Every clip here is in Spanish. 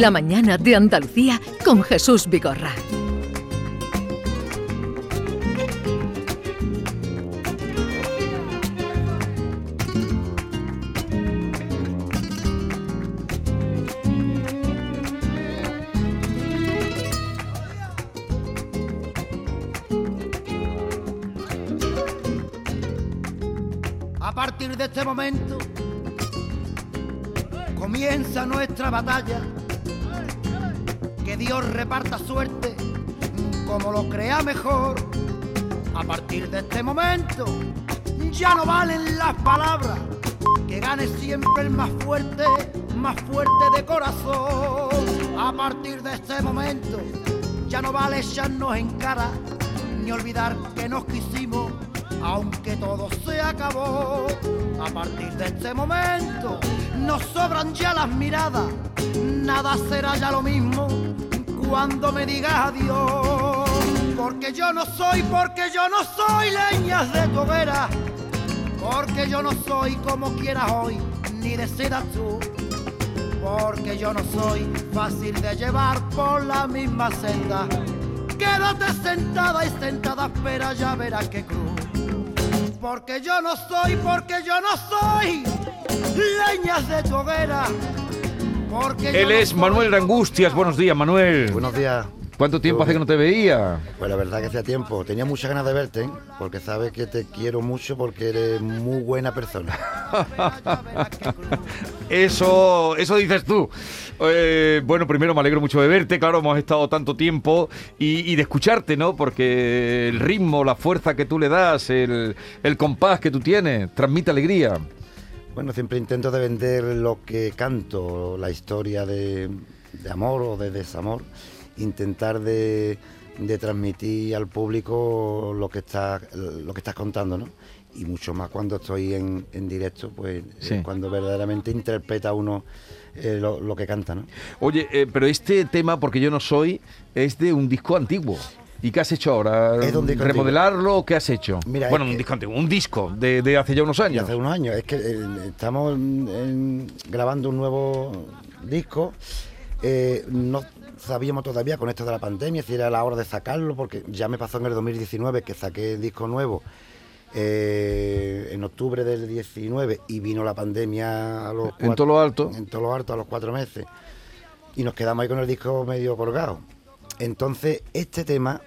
La mañana de Andalucía con Jesús Vigorra. A partir de este momento comienza nuestra batalla. Que Dios reparta suerte como lo crea mejor. A partir de este momento ya no valen las palabras. Que gane siempre el más fuerte, más fuerte de corazón. A partir de este momento ya no vale echarnos en cara ni olvidar que nos quisimos aunque todo se acabó. A partir de este momento nos sobran ya las miradas, nada será ya lo mismo cuando me digas adiós. Porque yo no soy, porque yo no soy leñas de tu hoguera, porque yo no soy como quieras hoy, ni deseas tú. Porque yo no soy fácil de llevar por la misma senda. Quédate sentada y sentada, espera, ya verás qué cruz porque yo no soy, porque yo no soy leñas de tu hoguera. Él es Manuel como- Angustias. Buenos días, Manuel. Buenos días. ¿Cuánto tiempo hace que no te veía? Pues la verdad que hacía tiempo. Tenía muchas ganas de verte, ¿eh? porque sabes que te quiero mucho porque eres muy buena persona. Eso, eso dices tú. Eh, bueno, primero me alegro mucho de verte, claro, hemos estado tanto tiempo y, y de escucharte, ¿no? Porque el ritmo, la fuerza que tú le das, el, el compás que tú tienes, transmite alegría. Bueno, siempre intento de vender lo que canto, la historia de, de amor o de desamor, intentar de, de transmitir al público lo que está, lo que estás contando, ¿no? Y mucho más cuando estoy en, en directo, pues Sí. eh, cuando verdaderamente interpreta uno eh, lo, lo que canta, ¿no? Oye, eh, pero este tema, porque yo no soy, es de un disco antiguo. ¿Y qué has hecho ahora? De ¿Remodelarlo o qué has hecho? Mira, bueno, un disco antiguo, un disco de, de hace ya unos años. hace unos años. Es que eh, estamos grabando un nuevo disco. Eh, no sabíamos todavía con esto de la pandemia si era la hora de sacarlo, porque ya me pasó en el 2019 que saqué el disco nuevo eh, en octubre del 19 y vino la pandemia a los En todo lo alto. En todo lo alto a los cuatro meses. Y nos quedamos ahí con el disco medio colgado. Entonces, este tema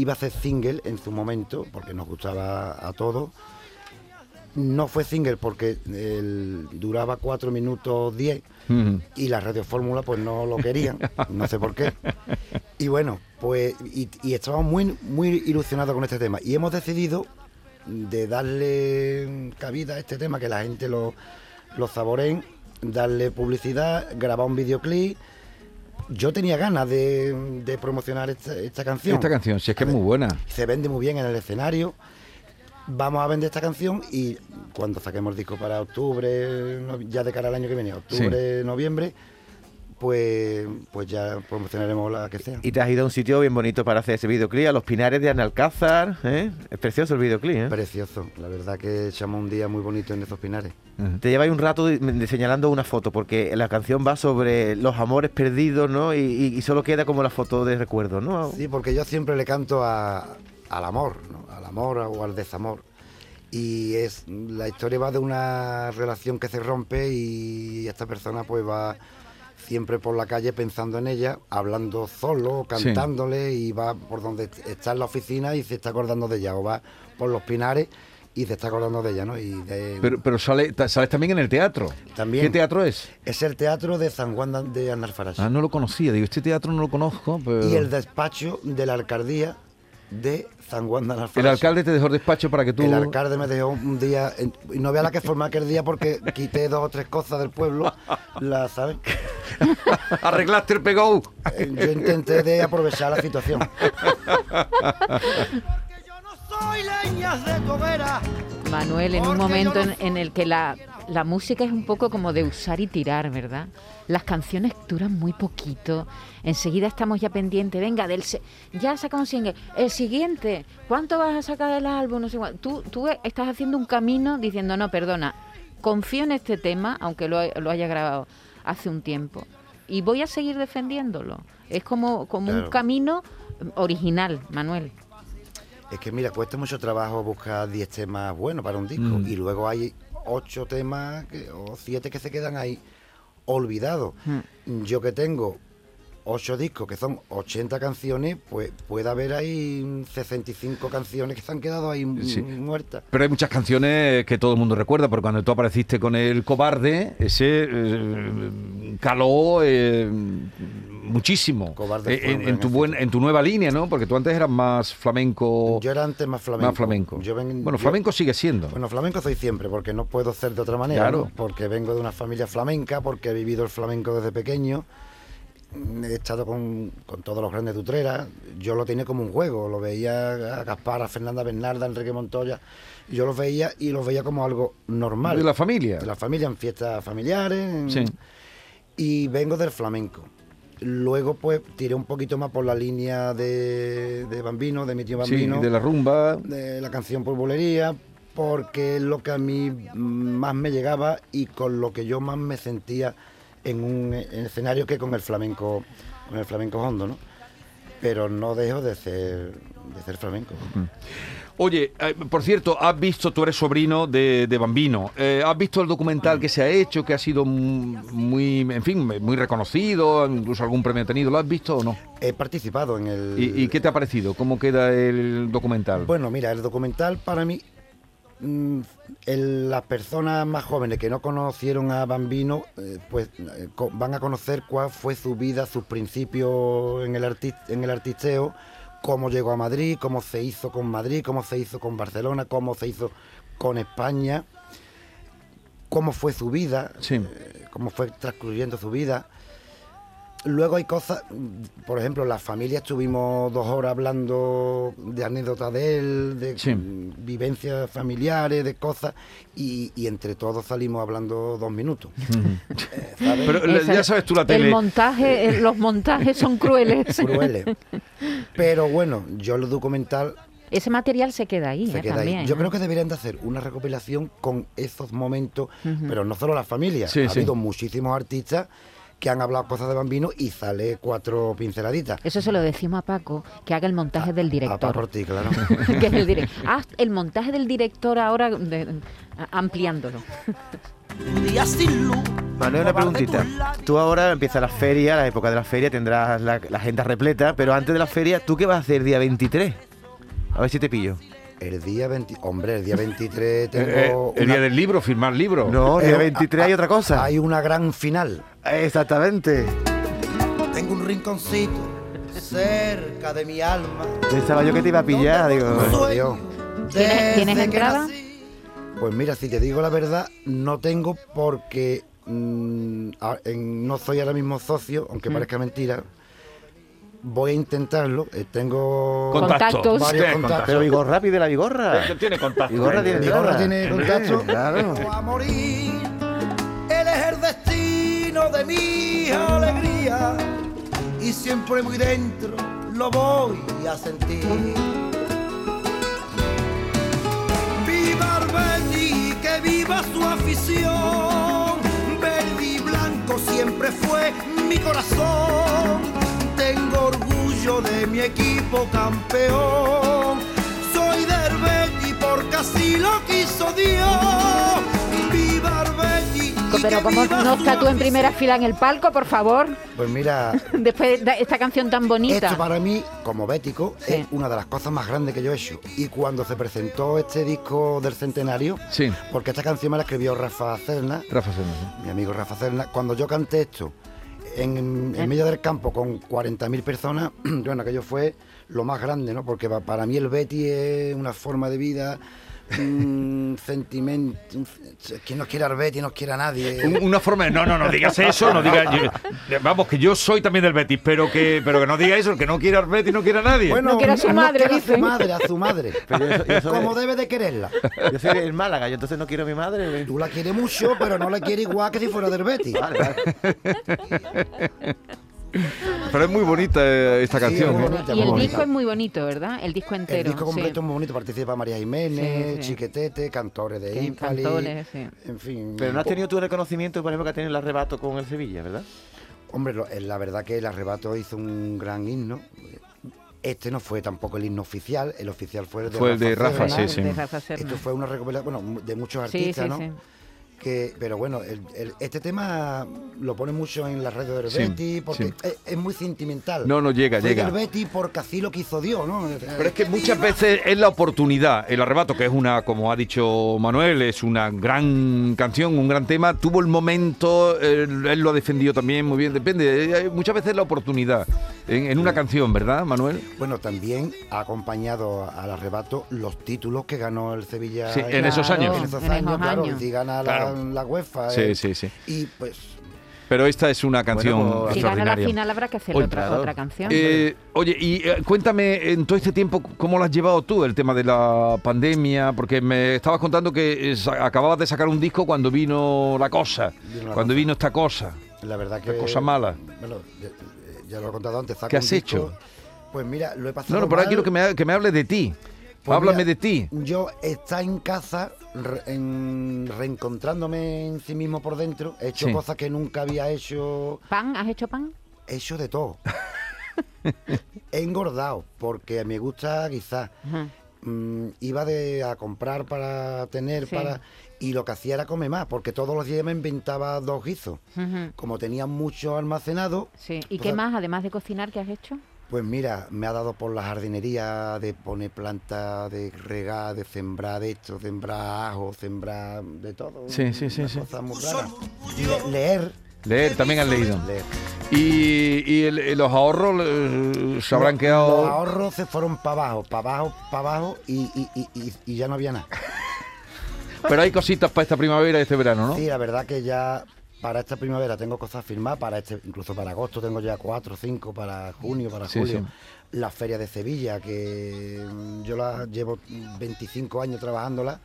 iba a ser single en su momento, porque nos gustaba a todos. No fue single porque el- duraba 4 minutos 10 Ujú. y la radiofórmula pues no lo querían, no sé por qué. Y bueno, pues y, y estábamos muy, muy ilusionados con este tema y hemos decidido de darle cabida a este tema, que la gente lo, lo saboreen, darle publicidad, grabar un videoclip. Yo tenía ganas de, de promocionar esta, esta canción. Esta canción, si es que es muy buena. se vende muy bien en el escenario. Vamos a vender esta canción y cuando saquemos el disco para octubre, ya de cara al año que viene, octubre, noviembre, pues, pues ya promocionaremos la que sea. Y te has ido a un sitio bien bonito para hacer ese videoclip, a los Pinares de Analcázar, ¿eh? Es precioso el videoclip, ¿eh? Precioso, la verdad que echamos un día muy bonito en esos pinares. Te lleváis un rato de- de señalando una foto, porque la canción va sobre los amores perdidos, ¿no? Y, y- y solo queda como la foto de recuerdo, ¿no? Sí, porque yo siempre le canto a- al amor, ¿no? al amor o al desamor. Y es la historia va de una relación que se rompe y esta persona pues va siempre por la calle pensando en ella, hablando solo, Sí. cantándole y va por donde está en la oficina y se está acordando de ella o va por los pinares y se está acordando de ella, ¿no? Y de- Pero, pero sale, sales también en el teatro. También. ¿Qué teatro es? es el teatro de San Juan de Analfarache Ah, no lo conocía. Digo, este teatro no lo conozco, pero... y el despacho de la alcaldía de San Juan de Analfarache. El alcalde te dejó el despacho para que tú... El alcalde me dejó un día, en- y no vea la que formé aquel día porque quité dos o tres cosas del pueblo, la, ¿sabes? Arreglaste el pegou. Eh, Yo intenté de aprovechar la situación. Porque yo no soy leñas de hoguera. Manuel, en un momento en el que la, la música es un poco como de usar y tirar, ¿verdad? Las canciones duran muy poquito. Enseguida estamos ya pendientes. Venga, del se- ya sacamos un single. El siguiente, ¿cuánto vas a sacar del álbum? No sé. Tú, tú estás haciendo un camino diciendo, no, perdona, confío en este tema, aunque lo, lo haya grabado hace un tiempo. y voy a seguir defendiéndolo. Es como, como un camino original, Manuel. Es que mira, cuesta mucho trabajo buscar 10 temas buenos para un disco. Mm. Y luego hay 8 temas que- o 7 que se quedan ahí olvidados. Mm. Yo que tengo 8 discos que son 80 canciones, pues puede haber ahí 65 canciones que se han quedado ahí Sí. muertas. Pero hay muchas canciones que todo el mundo recuerda, porque cuando tú apareciste con el cobarde, ese eh, caló eh, muchísimo Eh, en, en tu buen, en tu nueva línea, ¿no? Porque tú antes eras más flamenco. Yo era antes más flamenco. Más flamenco. Yo ven- bueno, yo- flamenco sigue siendo. Bueno, flamenco soy siempre, porque no puedo ser de otra manera, Claro. ¿no? porque vengo de una familia flamenca, porque he vivido el flamenco desde pequeño, he estado con, con todos los grandes de Utrera, yo lo tenía como un juego, lo veía a Gaspar, a Fernanda Bernarda, a Enrique Montoya, y yo los veía y los veía como algo normal. de la familia. De la familia, en fiestas familiares, Sí. y vengo del flamenco. Luego, pues, tiré un poquito más por la línea de, de Bambino, de mi tío Sí, Bambino de la rumba. de la canción por bulería porque es lo que a mí más me llegaba y con lo que yo más me sentía en un en escenario que con el flamenco con el flamenco hondo, ¿no? Pero no dejo de ser de ser flamenco. Oye, eh, por cierto, has visto, tú eres sobrino de, de Bambino, eh, has visto el documental que se ha hecho, que ha sido muy, en fin, muy reconocido, incluso algún premio ha tenido, ¿lo has visto o no? He participado en el ¿Y, y qué te ha parecido? ¿Cómo queda el documental? Bueno, mira, el documental para mí, mm, las personas más jóvenes que no conocieron a Bambino, eh, pues eh, van a conocer cuál fue su vida, sus principios en el, arti- en el artisteo, cómo llegó a Madrid, cómo se hizo con Madrid, cómo se hizo con Barcelona, cómo se hizo con España, cómo fue su vida, Sí. eh, cómo fue transcurriendo su vida. Luego hay cosas, por ejemplo, la familia estuvimos dos horas hablando de anécdotas de él, de Sí. vivencias familiares, de cosas, y, y entre todos salimos hablando dos minutos. Eh, ¿sabes? Pero Esa- ya sabes tú la tele. El montaje, eh, los montajes son crueles. Crueles. Pero bueno, yo el documental Ese material se queda ahí, se eh, queda también. ahí. Yo creo que deberían de hacer una recopilación con esos momentos, pero no solo la familia. Sí, ha sí. habido muchísimos artistas que han hablado cosas de Bambino y sale cuatro pinceladitas. Eso se lo decimos a Paco, que haga el montaje del A director. por ti, claro. que es el, Haz el montaje del director ahora de- a- ampliándolo. Manuel, una preguntita. Tú ahora empieza la feria, la época de la feria, tendrás la, la agenda repleta, pero antes de la feria, ¿tú qué vas a hacer el día 23? A ver si te pillo. El día 20, hombre, el día 23 Eh, tengo eh, el una- día del libro, firmar libro. No, el día eh, 23 hay otra cosa. Hay una gran final. Exactamente. Tengo un rinconcito cerca de mi alma. Pensaba yo que te iba a pillar, digo. Dios. ¿Tienes- tienes que entrada? nací. Pues mira, si te digo la verdad, no tengo porque mm, a- en- no soy ahora mismo socio, aunque Mm. parezca mentira. Voy a intentarlo. eh, tengo Contactos. varios Sí, contactos. Pero Vigorra pide la Vigorra. Tiene contacto. Vigorra tiene Vigorra tiene contacto. Claro. Voy a morir. Él es el destino de mi alegría. Y siempre muy dentro lo voy a sentir. Viva Arbetti, que viva su afición. Verde y blanco siempre fue mi corazón. Orgullo de mi equipo campeón. Soy de Arbetti porque así lo quiso Dios. Viva Pero como no está tú en primera fila en el palco, por favor, Pues mira, después de esta canción tan bonita. Esto para mí, como bético, Sí. es una de las cosas más grandes que yo he hecho. Y cuando se presentó este disco del centenario, Sí, porque esta canción me la escribió Rafa Cerna, Rafa Serna, mi amigo Rafa Cerna, cuando yo canté esto en, en medio del campo con 40.000 personas, bueno, aquello fue lo más grande, ¿no? Porque pa- para mí el Betty es una forma de vida, un sentimiento. Quien nos quiera al Betty nos quiere a nadie. Un- Una forma de, no, no, no digas eso, no digas, yo- vamos, que yo soy también del Betis, pero que, pero que no diga eso, el que no quiera al Betis no quiere a nadie. No quiere a su no madre, quiere a su dicen. madre, a su madre. Pero yo, yo soy, Como debe de quererla. yo soy del Málaga, yo entonces no quiero a mi madre. Tú la quieres mucho, pero no la quieres igual que si fuera del Betty. Vale, vale. Pero es muy bonita eh, esta Sí, canción. muy ¿eh? bonita, y muy el bonita. disco es muy bonito, ¿verdad? El disco entero. El disco completo sí. es muy bonito, participa María Jiménez, Sí, sí. Chiquetete, cantores de Sí, Impali, cantores, sí. en fin. Pero no has tenido tu reconocimiento, por ejemplo, que ha tenido el arrebato con el Sevilla, ¿verdad? Hombre, lo- eh, la verdad que el arrebato hizo un gran himno. Este no fue tampoco el himno oficial, el oficial fue el de Fue el de Rafa, Serna. sí, sí. De Rafa Serna. Esto fue una recopilación, bueno, de muchos Sí, artistas, sí, ¿no? sí. Que, pero bueno, el- el- este tema lo pone mucho en las redes del Sí, Betty porque sí. es, es muy sentimental. No, no, llega, Fue llega. del Betty porque así lo quiso Dios, ¿no? Pero es que muchas veces es la oportunidad, el arrebato, que es una, como ha dicho Manuel, es una gran canción, un gran tema, tuvo el momento, él, él lo ha defendido también muy bien, depende, eh, muchas veces es la oportunidad en, en una canción, ¿verdad, Manuel? Bueno, también ha acompañado al arrebato los títulos que ganó el Sevilla Sí, en esos años. En esos en años, esos claro, años. y gana la, Claro. La UEFA. Sí, eh, sí, sí. Y pues Pero esta es una canción pues, Si gana la extraordinaria. final habrá que hacer Oye, otra, claro. otra canción. Eh, oye, y eh, cuéntame en todo este tiempo cómo lo has llevado tú, el tema de la pandemia, porque me estabas contando que eh, sa- acababas de sacar un disco cuando vino la cosa, Vino la cuando cosa. vino esta cosa. la verdad que... Qué cosa mala. Bueno, ya, ya lo he contado antes. ¿Qué has disco, hecho? Pues mira, lo he pasado No, no, pero ahora quiero que me, ha- que me hables de ti. Pues Háblame mira, de ti. Yo está en casa, re- en- reencontrándome en sí mismo por dentro. He hecho Sí. cosas que nunca había hecho. ¿Pan? ¿Has hecho pan? He hecho de todo. He engordado, porque me gusta. Ajá. Mm, iba de, a comprar para tener, Sí. para y lo que hacía era comer más, porque todos los días me inventaba dos guisos. Como tenía mucho almacenado, Sí. ¿Y Pues, qué a- más, además de cocinar, qué has hecho? Pues mira, me ha dado por la jardinería de poner plantas, de regar, de sembrar de esto, sembrar ajo, sembrar de todo. Sí, sí, sí, una sí. cosa muy rara. Le- leer, Leer, también has leído. leer. Y, y el- y los ahorros eh, se habrán Los- quedado... Los ahorros se fueron para abajo, para abajo, para abajo y, y- y- y- y ya no había nada. Pero hay cositas para esta primavera y este verano, ¿no? Sí, la verdad que ya para esta primavera tengo cosas firmadas, para este, incluso para agosto tengo ya cuatro, cinco, para junio, para Sí, julio. sí. La feria de Sevilla, que mm, yo la llevo 25 años trabajándola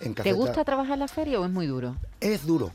en ¿Te gusta trabajar la feria o es muy duro? Es duro,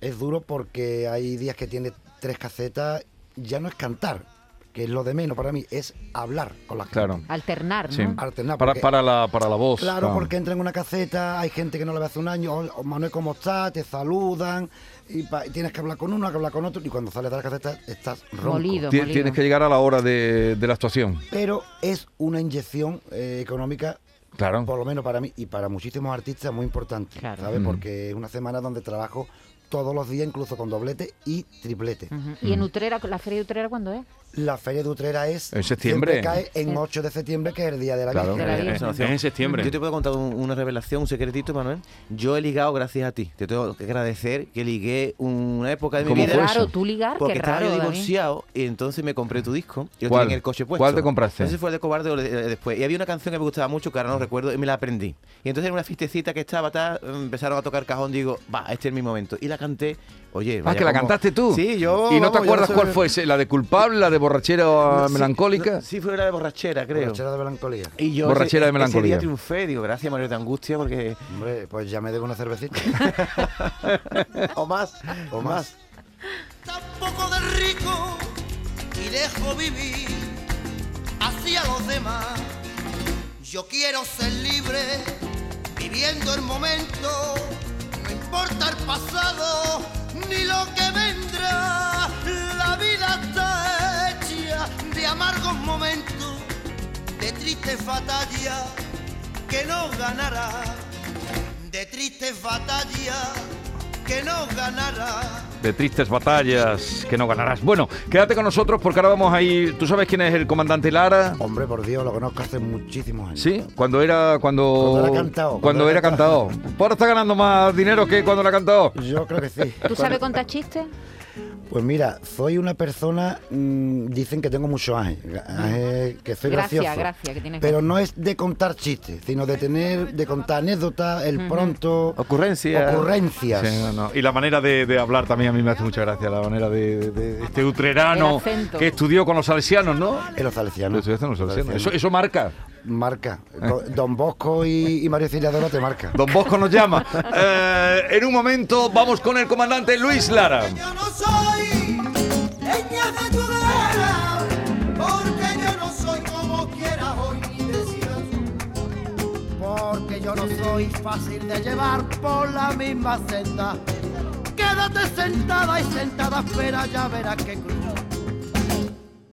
es duro porque hay días que tiene tres casetas, ya no es cantar, que es lo de menos para mí, es hablar con la gente. Claro. Alternar, ¿no? Sí. Alternar, Para, porque- para, la, para la voz. Claro, porque entra en una caseta, hay gente que no le ve hace un año, "Oh, oh, Manuel, ¿cómo estás? Te saludan, y, pa- y tienes que hablar con uno, que hablar con otro, y cuando sales de la caseta estás ronco. Molido. Tienes que llegar a la hora de, de la actuación. Pero es una inyección eh, económica, Claro. por lo menos para mí y para muchísimos artistas, muy importante, Claro. ¿sabes? Mm. Porque es una semana donde trabajo todos los días, incluso con doblete y triplete. ¿Y en Utrera, la feria de Utrera cuándo es? La Feria de Utrera es... En septiembre. cae en Sí. 8 de septiembre, que es el Día de la Claro, Virgen. De la eh, Virgen. es en septiembre. Yo te puedo contar un- una revelación, un secretito, Manuel. Yo he ligado gracias a ti. Te tengo que agradecer que ligué una época de mi ¿Cómo Qué fue vida. raro, eso? tú ligar, Porque qué estaba raro, yo David. divorciado y entonces me compré tu disco y lo ¿Cuál? tenía en el coche puesto. ¿Cuál te compraste? Ese fue el de Cobarde o de- después. Y había una canción que me gustaba mucho que ahora no recuerdo y me la aprendí. Y entonces en una fiestecita que estaba, tal, empezaron a tocar cajón, digo, va, este es mi momento. Y la canté, oye, Ah, vaya que la como- cantaste tú. Sí, yo. ¿Y no te vamos, acuerdas cuál fue? ese? ¿La de culpable, la de borrachera Sí, melancólica? no, sí, fue la de borrachera, creo. Borrachera de melancolía. Y yo Borrachera ese, de melancolía. Ese día triunfé, digo, gracias Manuel de Angustia, porque... Hombre, pues ya me debo una cervecita. o más, o más. tampoco de rico y dejo vivir hacia los demás. Yo quiero ser libre, viviendo el momento, no importa el pasado ni lo que vendrá. La vida está hecha de amargos momentos, de tristes batallas que no ganará, de tristes batallas que no ganará. De tristes batallas que no ganarás. Bueno, quédate con nosotros porque ahora vamos a ir. ¿Tú sabes quién es el comandante Lara? Hombre, por Dios, lo conozco hace muchísimos años. Sí, cuando era cuando Cuando era cantado, cuando cuando era era cantado. Ahora está ganando más dinero que cuando la ha cantado. Yo creo que sí. ¿Tú sabes contar chistes? Pues mira, soy una persona, mm, dicen que tengo mucho ángel, ángel, que soy Gracias, gracioso. gracias, que tienes Pero no es de contar chistes, sino de tener, de contar anécdotas, el pronto, Ocurrencia. ocurrencias. Sí, no, no. Y la manera de, de hablar también a mí me hace mucha gracia, la manera de, de- de este utrerano que estudió con los salesianos, ¿no? En los salesianos. Lo estudiaste con los salesianos. Eso, Salesianos. eso marca. Marca. Do- Don Bosco y, y María Auxiliadora te marca. Don Bosco nos llama. Eh, en un momento vamos con el comandante Luis Lara. Yo no soy leña de tu vera, porque yo no soy como quiera hoy ni decida tú. Porque yo no soy fácil de llevar por la misma senda. Quédate sentada y sentada, espera, ya verás que cruz.